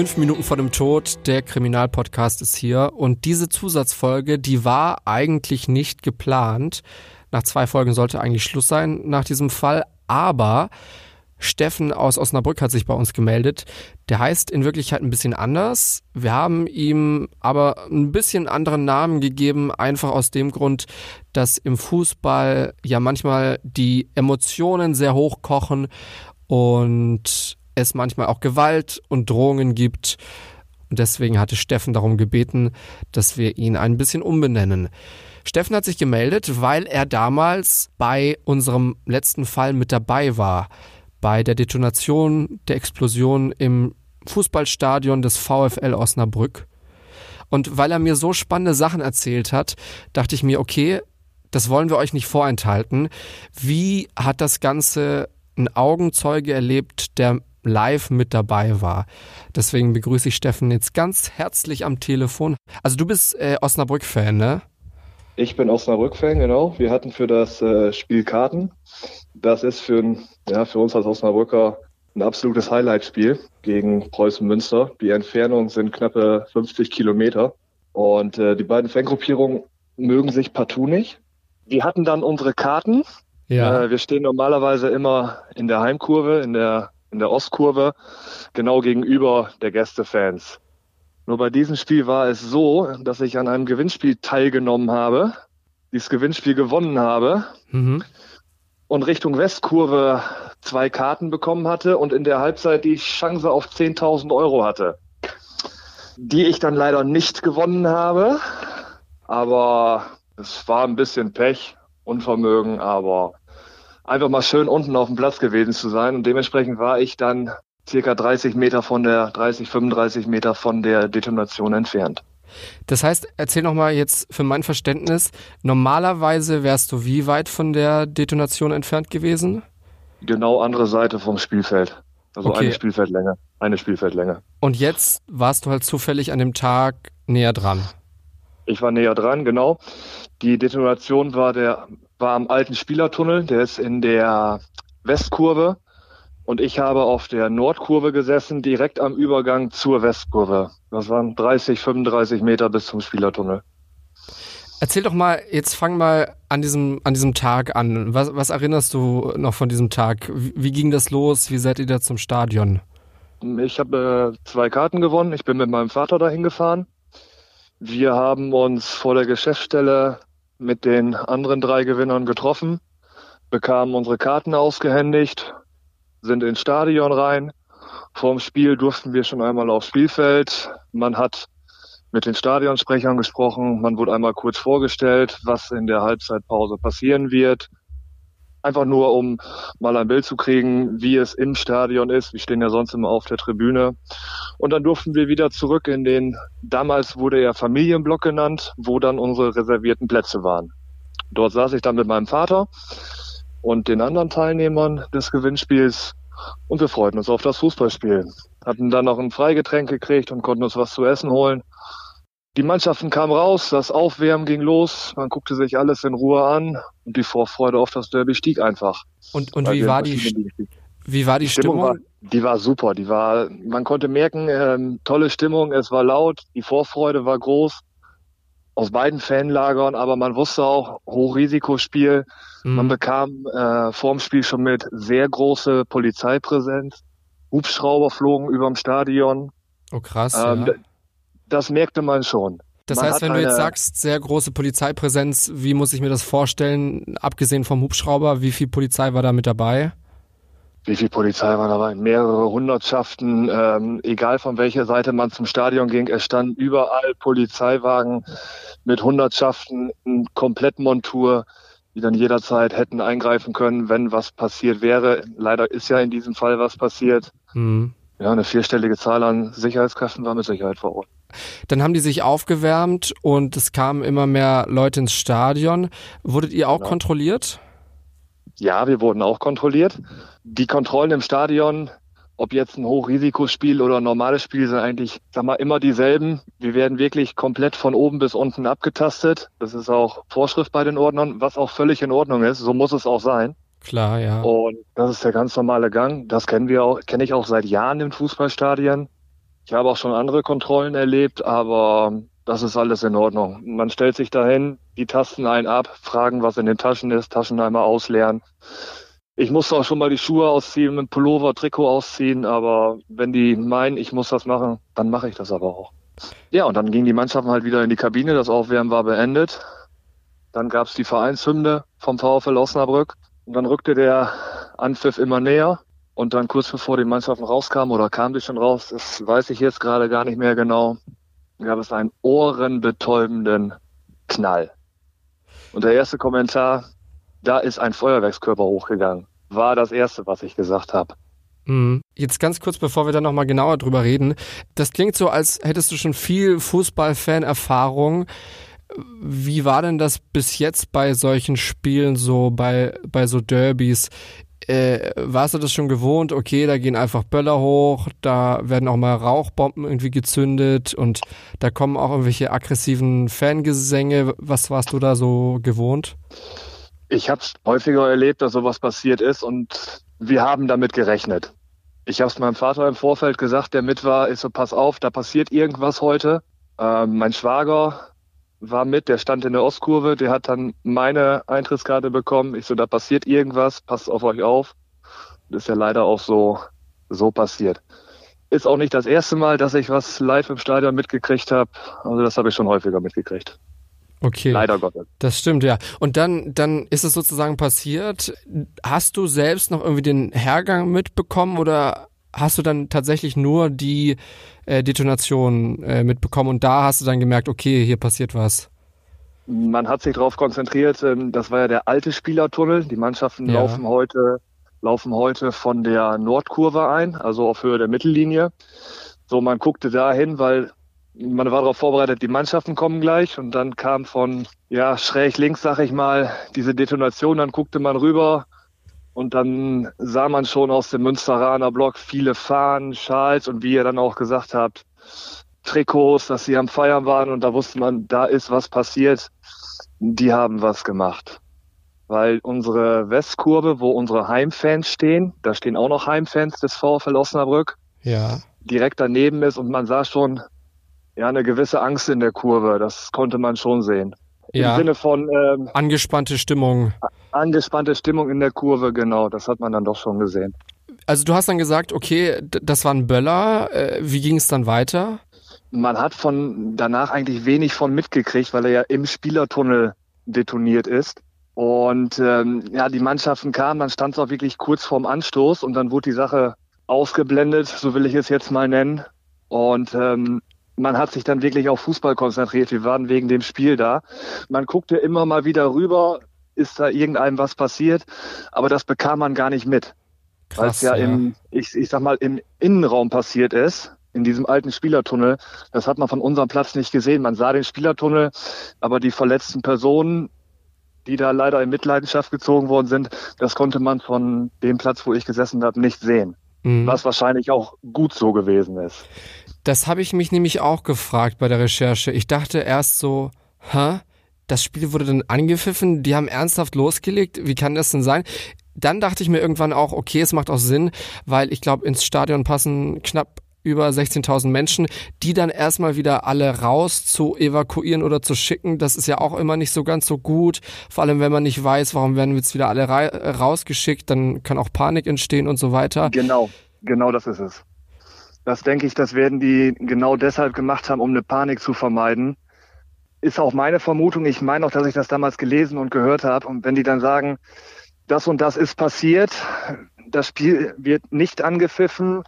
Fünf Minuten vor dem Tod, der Kriminalpodcast ist hier und diese Zusatzfolge, die war eigentlich nicht geplant. Nach zwei Folgen sollte eigentlich Schluss sein nach diesem Fall, aber Steffen aus Osnabrück hat sich bei uns gemeldet. Der heißt in Wirklichkeit ein bisschen anders. Wir haben ihm aber ein bisschen anderen Namen gegeben, einfach aus dem Grund, dass im Fußball ja manchmal die Emotionen sehr hoch kochen und es manchmal auch Gewalt und Drohungen gibt. Und deswegen hatte Steffen darum gebeten, dass wir ihn ein bisschen umbenennen. Steffen hat sich gemeldet, weil er damals bei unserem letzten Fall mit dabei war bei der Detonation der Explosion im Fußballstadion des VfL Osnabrück. Und weil er mir so spannende Sachen erzählt hat, dachte ich mir, okay, das wollen wir euch nicht vorenthalten. Wie hat das Ganze ein Augenzeuge erlebt, der live mit dabei war? Deswegen begrüße ich Steffen jetzt ganz herzlich am Telefon. Also du bist äh, Osnabrück-Fan, ne? Ich bin Osnabrück-Fan, genau. Wir hatten für das äh, Spiel Karten. Das ist für, ja, für uns als Osnabrücker ein absolutes Highlight-Spiel gegen Preußen Münster. Die Entfernung sind knappe 50 Kilometer. Und äh, die beiden Fangruppierungen mögen sich partout nicht. Wir hatten dann unsere Karten. Ja. Äh, wir stehen normalerweise immer in der Heimkurve, in der, in der Ostkurve, genau gegenüber der Gästefans. Nur bei diesem Spiel war es so, dass ich an einem Gewinnspiel teilgenommen habe, dieses Gewinnspiel gewonnen habe mhm. und Richtung Westkurve zwei Karten bekommen hatte und in der Halbzeit die Chance auf 10.000 Euro hatte, die ich dann leider nicht gewonnen habe. Aber es war ein bisschen Pech, Unvermögen, aber einfach mal schön unten auf dem Platz gewesen zu sein. Und dementsprechend war ich dann circa 30 Meter von der, 30, 35 Meter von der Detonation entfernt. Das heißt, erzähl noch mal jetzt für mein Verständnis, normalerweise wärst du wie weit von der Detonation entfernt gewesen? Genau andere Seite vom Spielfeld. Also okay. eine Spielfeldlänge, eine Spielfeldlänge. Und jetzt warst du halt zufällig an dem Tag näher dran. Ich war näher dran, genau. Die Detonation war der war am alten Spielertunnel, der ist in der Westkurve und ich habe auf der Nordkurve gesessen, direkt am Übergang zur Westkurve. Das waren 30, 35 Meter bis zum Spielertunnel. Erzähl doch mal, jetzt fang mal an diesem, an diesem Tag an. Was, was erinnerst du noch von diesem Tag? Wie, wie ging das los? Wie seid ihr da zum Stadion? Ich habe äh, zwei Karten gewonnen. Ich bin mit meinem Vater dahin gefahren. Wir haben uns vor der Geschäftsstelle mit den anderen drei Gewinnern getroffen, bekamen unsere Karten ausgehändigt sind ins Stadion rein. Vorm Spiel durften wir schon einmal aufs Spielfeld. Man hat mit den Stadionsprechern gesprochen. Man wurde einmal kurz vorgestellt, was in der Halbzeitpause passieren wird. Einfach nur, um mal ein Bild zu kriegen, wie es im Stadion ist. Wir stehen ja sonst immer auf der Tribüne. Und dann durften wir wieder zurück in den, damals wurde er Familienblock genannt, wo dann unsere reservierten Plätze waren. Dort saß ich dann mit meinem Vater und den anderen Teilnehmern des Gewinnspiels und wir freuten uns auf das Fußballspiel. Hatten dann noch ein Freigetränk gekriegt und konnten uns was zu essen holen. Die Mannschaften kamen raus, das Aufwärmen ging los, man guckte sich alles in Ruhe an und die Vorfreude auf das Derby stieg einfach. Und, und wie, war die, wie war die, Stimmung? Stimmung war, die war super, die war, man konnte merken, ähm, tolle Stimmung, es war laut, die Vorfreude war groß aus beiden Fanlagern, aber man wusste auch, Hochrisikospiel. Mhm. Man bekam äh, vorm Spiel schon mit sehr große Polizeipräsenz. Hubschrauber flogen überm Stadion. Oh krass. Ähm, ja. Das merkte man schon. Das man heißt, wenn du jetzt sagst, sehr große Polizeipräsenz, wie muss ich mir das vorstellen, abgesehen vom Hubschrauber, wie viel Polizei war da mit dabei? wie viel Polizei war dabei? Mehrere Hundertschaften, ähm, egal von welcher Seite man zum Stadion ging, es standen überall Polizeiwagen mit Hundertschaften in Komplettmontur, die dann jederzeit hätten eingreifen können, wenn was passiert wäre. Leider ist ja in diesem Fall was passiert. Mhm. Ja, eine vierstellige Zahl an Sicherheitskräften war mit Sicherheit vor Ort. Dann haben die sich aufgewärmt und es kamen immer mehr Leute ins Stadion. Wurdet ihr auch genau. kontrolliert? Ja, wir wurden auch kontrolliert. Die Kontrollen im Stadion, ob jetzt ein Hochrisikospiel oder ein normales Spiel, sind eigentlich, sag mal, immer dieselben. Wir werden wirklich komplett von oben bis unten abgetastet. Das ist auch Vorschrift bei den Ordnern, was auch völlig in Ordnung ist. So muss es auch sein. Klar, ja. Und das ist der ganz normale Gang. Das kennen wir auch, kenne ich auch seit Jahren in Fußballstadien. Ich habe auch schon andere Kontrollen erlebt, aber das ist alles in Ordnung. Man stellt sich dahin, die Tasten ein ab, fragen, was in den Taschen ist, Taschen einmal ausleeren. Ich musste auch schon mal die Schuhe ausziehen, mit Pullover, Trikot ausziehen, aber wenn die meinen, ich muss das machen, dann mache ich das aber auch. Ja, und dann gingen die Mannschaften halt wieder in die Kabine, das Aufwärmen war beendet. Dann gab es die Vereinshymne vom VfL Osnabrück und dann rückte der Anpfiff immer näher. Und dann kurz bevor die Mannschaften rauskamen oder kamen die schon raus, das weiß ich jetzt gerade gar nicht mehr genau, gab es einen ohrenbetäubenden Knall. Und der erste Kommentar, da ist ein Feuerwerkskörper hochgegangen, war das erste, was ich gesagt habe. Mhm. Jetzt ganz kurz, bevor wir dann nochmal genauer drüber reden. Das klingt so, als hättest du schon viel Fußball-Fan-Erfahrung. Wie war denn das bis jetzt bei solchen Spielen so, bei, bei so Derbys? Äh, warst du das schon gewohnt? Okay, da gehen einfach Böller hoch, da werden auch mal Rauchbomben irgendwie gezündet und da kommen auch irgendwelche aggressiven Fangesänge. Was warst du da so gewohnt? Ich habe es häufiger erlebt, dass sowas passiert ist und wir haben damit gerechnet. Ich habe es meinem Vater im Vorfeld gesagt, der mit war, ist so, pass auf, da passiert irgendwas heute. Ähm, mein Schwager war mit, der stand in der Ostkurve, der hat dann meine Eintrittskarte bekommen. Ich so, da passiert irgendwas, passt auf euch auf. Das ist ja leider auch so, so passiert. Ist auch nicht das erste Mal, dass ich was live im Stadion mitgekriegt habe. Also das habe ich schon häufiger mitgekriegt. Okay. Leider Gottes. Das stimmt, ja. Und dann, dann ist es sozusagen passiert. Hast du selbst noch irgendwie den Hergang mitbekommen oder hast du dann tatsächlich nur die äh, Detonation äh, mitbekommen und da hast du dann gemerkt, okay, hier passiert was? Man hat sich darauf konzentriert, ähm, das war ja der alte Spielertunnel. Die Mannschaften ja. laufen heute laufen heute von der Nordkurve ein, also auf Höhe der Mittellinie. So, man guckte dahin, weil man war darauf vorbereitet, die Mannschaften kommen gleich und dann kam von ja schräg links, sag ich mal, diese Detonation. Dann guckte man rüber und dann sah man schon aus dem Münsteraner Block viele Fahnen, Schals und wie ihr dann auch gesagt habt, Trikots, dass sie am Feiern waren und da wusste man, da ist was passiert. Die haben was gemacht. Weil unsere Westkurve, wo unsere Heimfans stehen, da stehen auch noch Heimfans des VfL Osnabrück. Ja. Direkt daneben ist und man sah schon, ja, eine gewisse Angst in der Kurve. Das konnte man schon sehen. Ja. Im Sinne von ähm, angespannte Stimmung. Angespannte Stimmung in der Kurve, genau. Das hat man dann doch schon gesehen. Also du hast dann gesagt, okay, das war ein Böller. Äh, wie ging es dann weiter? Man hat von danach eigentlich wenig von mitgekriegt, weil er ja im Spielertunnel detoniert ist. Und ähm, ja, die Mannschaften kamen, dann stand es auch wirklich kurz vorm Anstoß und dann wurde die Sache ausgeblendet, so will ich es jetzt mal nennen. Und ähm, man hat sich dann wirklich auf Fußball konzentriert. Wir waren wegen dem Spiel da. Man guckte immer mal wieder rüber, ist da irgendeinem was passiert, aber das bekam man gar nicht mit. Weil es ja, ja, im, ich, ich sag mal, im Innenraum passiert ist, in diesem alten Spielertunnel. Das hat man von unserem Platz nicht gesehen. Man sah den Spielertunnel, aber die verletzten Personen, die da leider in Mitleidenschaft gezogen worden sind, das konnte man von dem Platz, wo ich gesessen habe, nicht sehen. Mhm. Was wahrscheinlich auch gut so gewesen ist. Das habe ich mich nämlich auch gefragt bei der Recherche. Ich dachte erst so, hä? Das Spiel wurde dann angepfiffen, die haben ernsthaft losgelegt. Wie kann das denn sein? Dann dachte ich mir irgendwann auch, okay, es macht auch Sinn, weil ich glaube, ins Stadion passen knapp über 16.000 Menschen, die dann erstmal wieder alle raus zu evakuieren oder zu schicken, das ist ja auch immer nicht so ganz so gut. Vor allem, wenn man nicht weiß, warum werden jetzt wieder alle rausgeschickt, dann kann auch Panik entstehen und so weiter. Genau, genau das ist es. Das denke ich, das werden die genau deshalb gemacht haben, um eine Panik zu vermeiden. Ist auch meine Vermutung. Ich meine auch, dass ich das damals gelesen und gehört habe. Und wenn die dann sagen, das und das ist passiert, das Spiel wird nicht angepfiffen,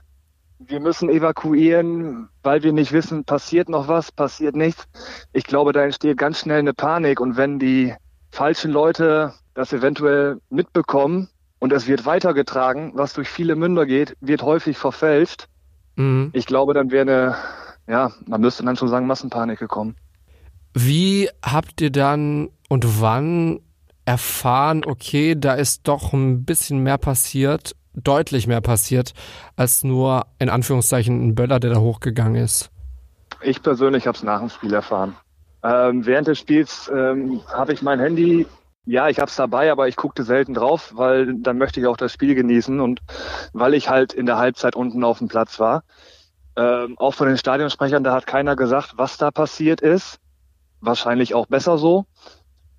wir müssen evakuieren, weil wir nicht wissen, passiert noch was, passiert nichts. Ich glaube, da entsteht ganz schnell eine Panik. Und wenn die falschen Leute das eventuell mitbekommen und es wird weitergetragen, was durch viele Münder geht, wird häufig verfälscht, Mhm. Ich glaube, dann wäre eine, ja, man müsste dann schon sagen, Massenpanik gekommen. Wie habt ihr dann und wann erfahren, okay, da ist doch ein bisschen mehr passiert, deutlich mehr passiert, als nur in Anführungszeichen ein Böller, der da hochgegangen ist? Ich persönlich habe es nach dem Spiel erfahren. Ähm, während des Spiels ähm, habe ich mein Handy ja, ich habe es dabei, aber ich guckte selten drauf, weil dann möchte ich auch das Spiel genießen und weil ich halt in der Halbzeit unten auf dem Platz war. Ähm, auch von den Stadionsprechern, da hat keiner gesagt, was da passiert ist. Wahrscheinlich auch besser so.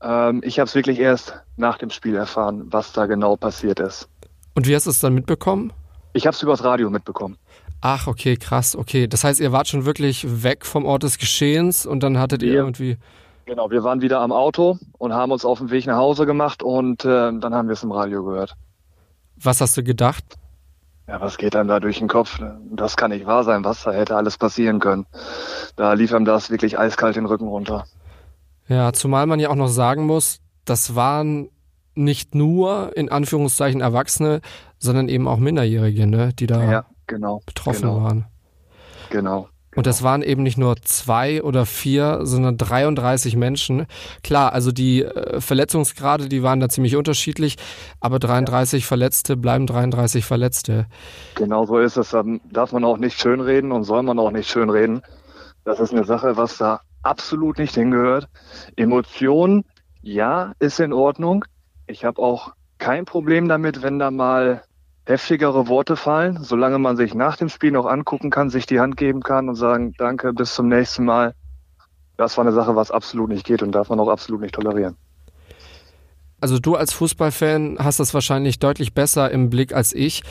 Ähm, ich habe es wirklich erst nach dem Spiel erfahren, was da genau passiert ist. Und wie hast du es dann mitbekommen? Ich habe es übers Radio mitbekommen. Ach, okay, krass, okay. Das heißt, ihr wart schon wirklich weg vom Ort des Geschehens und dann hattet ihr irgendwie. Genau, wir waren wieder am Auto und haben uns auf den Weg nach Hause gemacht und äh, dann haben wir es im Radio gehört. Was hast du gedacht? Ja, was geht einem da durch den Kopf? Das kann nicht wahr sein, was da hätte alles passieren können. Da lief einem das wirklich eiskalt den Rücken runter. Ja, zumal man ja auch noch sagen muss, das waren nicht nur in Anführungszeichen Erwachsene, sondern eben auch Minderjährige, ne, die da ja, genau, betroffen genau. waren. Genau. Und das waren eben nicht nur zwei oder vier, sondern 33 Menschen. Klar, also die äh, Verletzungsgrade, die waren da ziemlich unterschiedlich, aber 33 ja. Verletzte bleiben 33 Verletzte. Genau so ist es. Dann darf man auch nicht schönreden und soll man auch nicht schönreden. Das ist eine Sache, was da absolut nicht hingehört. Emotionen, ja, ist in Ordnung. Ich habe auch kein Problem damit, wenn da mal heftigere Worte fallen, solange man sich nach dem Spiel noch angucken kann, sich die Hand geben kann und sagen, danke, bis zum nächsten Mal. Das war eine Sache, was absolut nicht geht und darf man auch absolut nicht tolerieren. Also du als Fußballfan hast das wahrscheinlich deutlich besser im Blick als ich.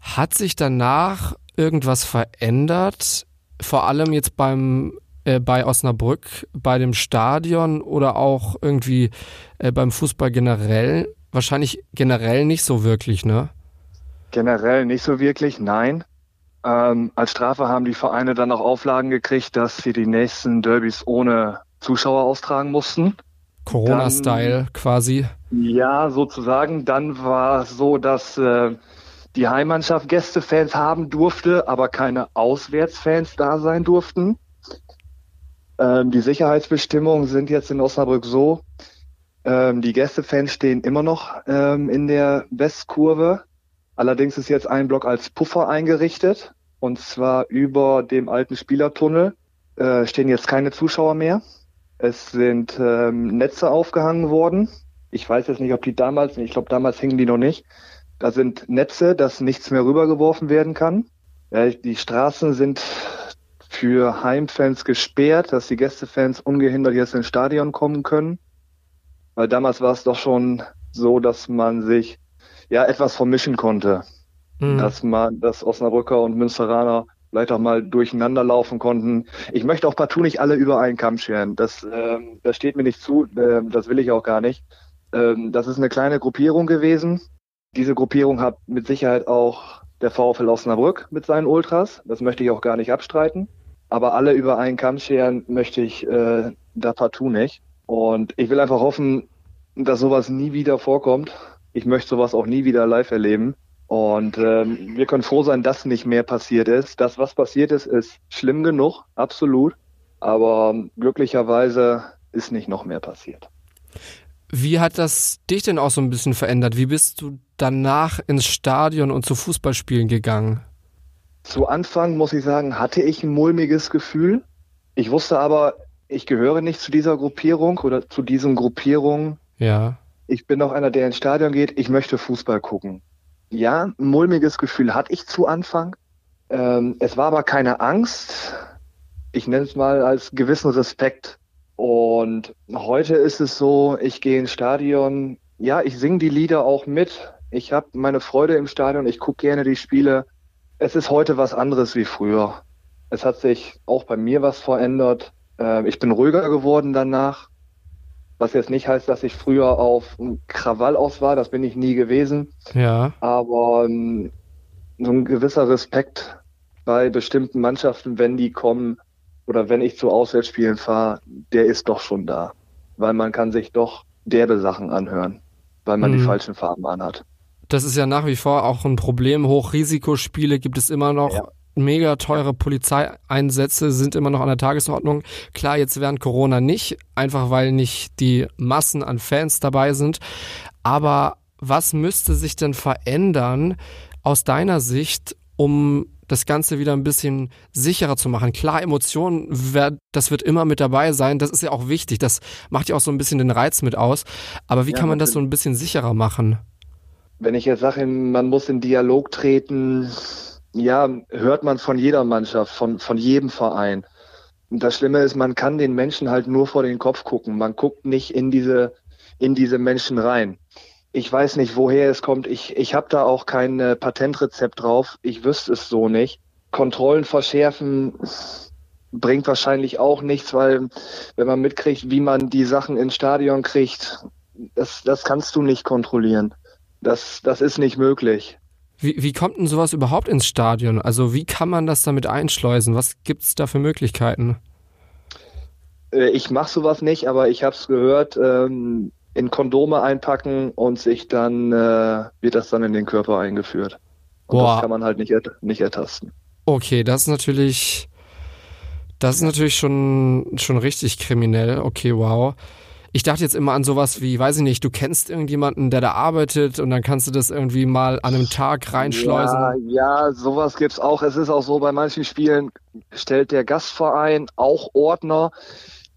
Hat sich danach irgendwas verändert? Vor allem jetzt beim äh, bei Osnabrück, bei dem Stadion oder auch irgendwie äh, beim Fußball generell? Wahrscheinlich generell nicht so wirklich, ne? Generell nicht so wirklich, nein. Ähm, als Strafe haben die Vereine dann auch Auflagen gekriegt, dass sie die nächsten Derbys ohne Zuschauer austragen mussten. Corona-Style quasi. Ja, sozusagen. Dann war es so, dass äh, die Heimmannschaft Gästefans haben durfte, aber keine Auswärtsfans da sein durften. Ähm, die Sicherheitsbestimmungen sind jetzt in Osnabrück so, ähm, die Gästefans stehen immer noch ähm, in der Westkurve. Allerdings ist jetzt ein Block als Puffer eingerichtet und zwar über dem alten Spielertunnel äh, stehen jetzt keine Zuschauer mehr. Es sind ähm, Netze aufgehangen worden. Ich weiß jetzt nicht, ob die damals, ich glaube damals hingen die noch nicht. Da sind Netze, dass nichts mehr rübergeworfen werden kann. Ja, die Straßen sind für Heimfans gesperrt, dass die Gästefans ungehindert jetzt ins Stadion kommen können. Weil damals war es doch schon so, dass man sich ja etwas vermischen konnte. Mhm. Dass man, dass Osnabrücker und Münsteraner vielleicht auch mal durcheinander laufen konnten. Ich möchte auch partout nicht alle über einen Kamm scheren. Das, ähm, das steht mir nicht zu, ähm, das will ich auch gar nicht. Ähm, das ist eine kleine Gruppierung gewesen. Diese Gruppierung hat mit Sicherheit auch der VfL Osnabrück mit seinen Ultras. Das möchte ich auch gar nicht abstreiten. Aber alle über einen Kamm scheren möchte ich äh, da partout nicht. Und ich will einfach hoffen, dass sowas nie wieder vorkommt ich möchte sowas auch nie wieder live erleben. Und ähm, wir können froh sein, dass nicht mehr passiert ist. Das, was passiert ist, ist schlimm genug, absolut. Aber glücklicherweise ist nicht noch mehr passiert. Wie hat das dich denn auch so ein bisschen verändert? Wie bist du danach ins Stadion und zu Fußballspielen gegangen? Zu Anfang, muss ich sagen, hatte ich ein mulmiges Gefühl. Ich wusste aber, ich gehöre nicht zu dieser Gruppierung oder zu diesen Gruppierungen. Ja ich bin auch einer, der ins Stadion geht, ich möchte Fußball gucken. Ja, ein mulmiges Gefühl hatte ich zu Anfang. Ähm, es war aber keine Angst. Ich nenne es mal als gewissen Respekt. Und heute ist es so, ich gehe ins Stadion, ja, ich singe die Lieder auch mit. Ich habe meine Freude im Stadion, ich gucke gerne die Spiele. Es ist heute was anderes wie früher. Es hat sich auch bei mir was verändert. Äh, ich bin ruhiger geworden danach. Was jetzt nicht heißt, dass ich früher auf Krawall aus war, das bin ich nie gewesen. Ja. Aber ähm, so ein gewisser Respekt bei bestimmten Mannschaften, wenn die kommen oder wenn ich zu Auswärtsspielen fahre, der ist doch schon da. Weil man kann sich doch derbe Sachen anhören, weil man mhm. die falschen Farben anhat. Das ist ja nach wie vor auch ein Problem. Hochrisikospiele gibt es immer noch. Ja mega teure Polizeieinsätze sind immer noch an der Tagesordnung. Klar, jetzt während Corona nicht, einfach weil nicht die Massen an Fans dabei sind. Aber was müsste sich denn verändern aus deiner Sicht, um das Ganze wieder ein bisschen sicherer zu machen. Klar, Emotionen, das wird immer mit dabei sein. Das ist ja auch wichtig. Das macht ja auch so ein bisschen den Reiz mit aus. Aber wie ja, kann man das so ein bisschen sicherer machen? Wenn ich jetzt sage, man muss in Dialog treten, ja, hört man von jeder Mannschaft, von, von jedem Verein. Und das Schlimme ist, man kann den Menschen halt nur vor den Kopf gucken. Man guckt nicht in diese, in diese Menschen rein. Ich weiß nicht, woher es kommt. Ich, ich habe da auch kein äh, Patentrezept drauf. Ich wüsste es so nicht. Kontrollen verschärfen bringt wahrscheinlich auch nichts, weil wenn man mitkriegt, wie man die Sachen ins Stadion kriegt, das, das kannst du nicht kontrollieren. Das, das ist nicht möglich. Wie, wie kommt denn sowas überhaupt ins Stadion? Also wie kann man das damit einschleusen? Was gibt es da für Möglichkeiten? Äh, ich mache sowas nicht, aber ich habe es gehört, ähm, in Kondome einpacken und sich dann äh, wird das dann in den Körper eingeführt. Und Boah. das kann man halt nicht, nicht ertasten. Okay, das ist natürlich, das ist natürlich schon, schon richtig kriminell. Okay, wow. Ich dachte jetzt immer an sowas wie, weiß ich nicht, du kennst irgendjemanden, der da arbeitet und dann kannst du das irgendwie mal an einem Tag reinschleusen. Ja, ja, sowas gibt's auch. Es ist auch so, bei manchen Spielen stellt der Gastverein auch Ordner,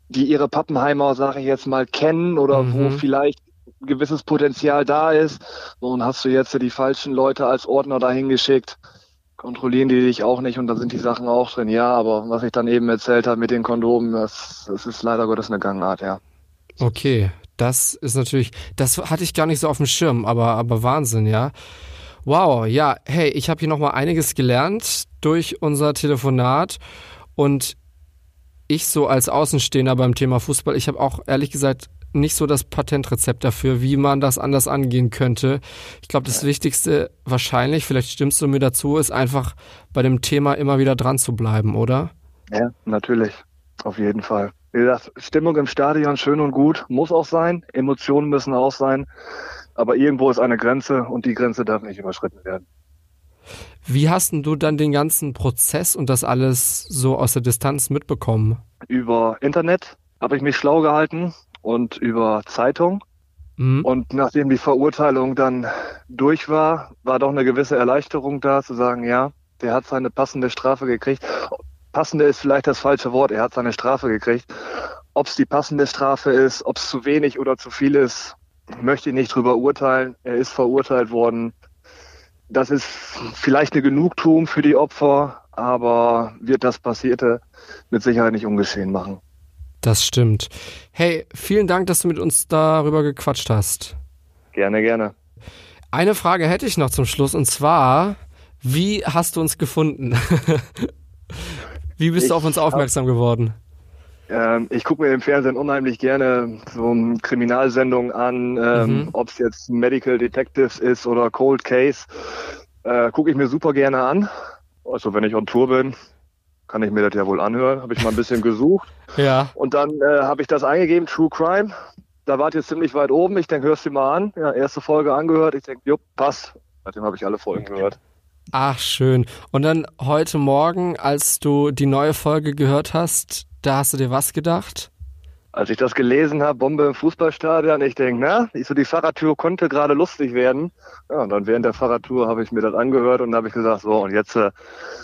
die ihre Pappenheimer, sage ich jetzt mal, kennen oder mhm. wo vielleicht ein gewisses Potenzial da ist. Und hast du jetzt die falschen Leute als Ordner dahin geschickt, kontrollieren die dich auch nicht und da sind die Sachen auch drin. Ja, aber was ich dann eben erzählt habe mit den Kondomen, das, das ist leider Gottes eine Gangart, ja. Okay, das ist natürlich, das hatte ich gar nicht so auf dem Schirm, aber, aber Wahnsinn, ja. Wow, ja, hey, ich habe hier nochmal einiges gelernt durch unser Telefonat und ich so als Außenstehender beim Thema Fußball, ich habe auch ehrlich gesagt nicht so das Patentrezept dafür, wie man das anders angehen könnte. Ich glaube, das Wichtigste wahrscheinlich, vielleicht stimmst du mir dazu, ist einfach bei dem Thema immer wieder dran zu bleiben, oder? Ja, natürlich. Auf jeden Fall. Wie gesagt, Stimmung im Stadion schön und gut, muss auch sein. Emotionen müssen auch sein. Aber irgendwo ist eine Grenze und die Grenze darf nicht überschritten werden. Wie hast du dann den ganzen Prozess und das alles so aus der Distanz mitbekommen? Über Internet habe ich mich schlau gehalten und über Zeitung. Mhm. Und nachdem die Verurteilung dann durch war, war doch eine gewisse Erleichterung da, zu sagen, ja, der hat seine passende Strafe gekriegt passende ist vielleicht das falsche Wort. Er hat seine Strafe gekriegt. Ob es die passende Strafe ist, ob es zu wenig oder zu viel ist, möchte ich nicht drüber urteilen. Er ist verurteilt worden. Das ist vielleicht eine Genugtuung für die Opfer, aber wird das Passierte mit Sicherheit nicht ungeschehen machen. Das stimmt. Hey, vielen Dank, dass du mit uns darüber gequatscht hast. Gerne, gerne. Eine Frage hätte ich noch zum Schluss und zwar, wie hast du uns gefunden? Wie bist ich du auf uns aufmerksam hab, geworden? Ähm, ich gucke mir im Fernsehen unheimlich gerne so Kriminalsendungen an, ähm, mhm. ob es jetzt Medical Detectives ist oder Cold Case. Äh, gucke ich mir super gerne an. Also wenn ich on Tour bin, kann ich mir das ja wohl anhören. Habe ich mal ein bisschen gesucht. Ja. Und dann äh, habe ich das eingegeben, True Crime. Da wart ihr ziemlich weit oben. Ich denke, hörst du mal an. Ja, erste Folge angehört. Ich denke, jupp, passt. Seitdem habe ich alle Folgen gehört. Ach, schön. Und dann heute Morgen, als du die neue Folge gehört hast, da hast du dir was gedacht? Als ich das gelesen habe, Bombe im Fußballstadion, ich denke, na, ich so, die Fahrradtour konnte gerade lustig werden. Ja, und dann während der Fahrradtour habe ich mir das angehört und habe ich gesagt, so, und jetzt äh,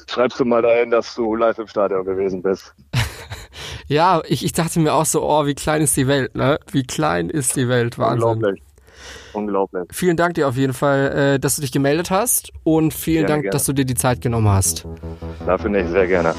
schreibst du mal dahin, dass du live im Stadion gewesen bist. ja, ich, ich dachte mir auch so, oh, wie klein ist die Welt, ne? Wie klein ist die Welt, Wahnsinn. Unglaublich. Unglaublich. Vielen Dank dir auf jeden Fall, äh, dass du dich gemeldet hast und vielen gerne, Dank, gerne. dass du dir die Zeit genommen hast. Dafür nicht, sehr gerne.